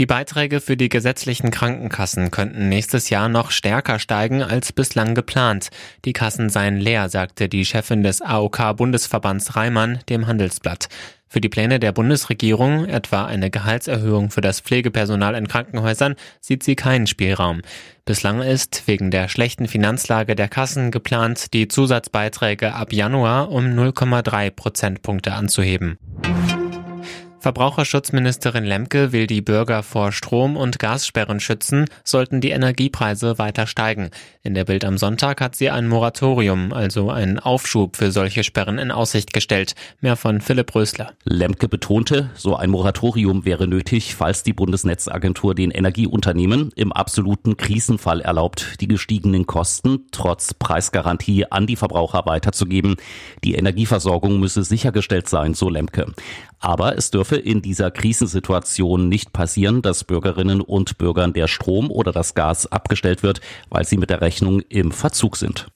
Die Beiträge für die gesetzlichen Krankenkassen könnten nächstes Jahr noch stärker steigen als bislang geplant. Die Kassen seien leer, sagte die Chefin des AOK-Bundesverbands Reimann dem Handelsblatt. Für die Pläne der Bundesregierung, etwa eine Gehaltserhöhung für das Pflegepersonal in Krankenhäusern, sieht sie keinen Spielraum. Bislang ist wegen der schlechten Finanzlage der Kassen geplant, die Zusatzbeiträge ab Januar um 0,3 Prozentpunkte anzuheben. Verbraucherschutzministerin Lemke will die Bürger vor Strom- und Gassperren schützen, sollten die Energiepreise weiter steigen. In der Bild am Sonntag hat sie ein Moratorium, also einen Aufschub für solche Sperren in Aussicht gestellt. Mehr von Philipp Rösler. Lemke betonte, so ein Moratorium wäre nötig, falls die Bundesnetzagentur den Energieunternehmen im absoluten Krisenfall erlaubt, die gestiegenen Kosten trotz Preisgarantie an die Verbraucher weiterzugeben. Die Energieversorgung müsse sichergestellt sein, so Lemke. Aber es dürfe in dieser Krisensituation nicht passieren, dass Bürgerinnen und Bürgern der Strom oder das Gas abgestellt wird, weil sie mit der Rechnung im Verzug sind.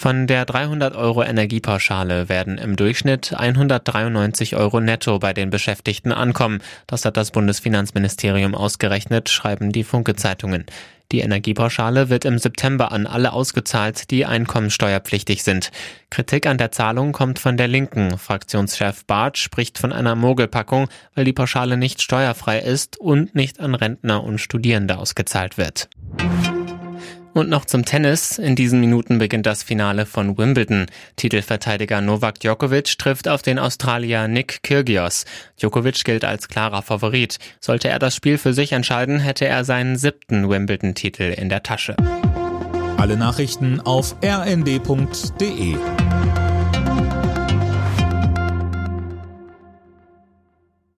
Von der 300 Euro Energiepauschale werden im Durchschnitt 193 Euro netto bei den Beschäftigten ankommen. Das hat das Bundesfinanzministerium ausgerechnet, schreiben die Funke-Zeitungen. Die Energiepauschale wird im September an alle ausgezahlt, die einkommensteuerpflichtig sind. Kritik an der Zahlung kommt von der Linken. Fraktionschef Barth spricht von einer Mogelpackung, weil die Pauschale nicht steuerfrei ist und nicht an Rentner und Studierende ausgezahlt wird. Und noch zum Tennis. In diesen Minuten beginnt das Finale von Wimbledon. Titelverteidiger Novak Djokovic trifft auf den Australier Nick Kyrgios. Djokovic gilt als klarer Favorit. Sollte er das Spiel für sich entscheiden, hätte er seinen siebten Wimbledon-Titel in der Tasche. Alle Nachrichten auf rnd.de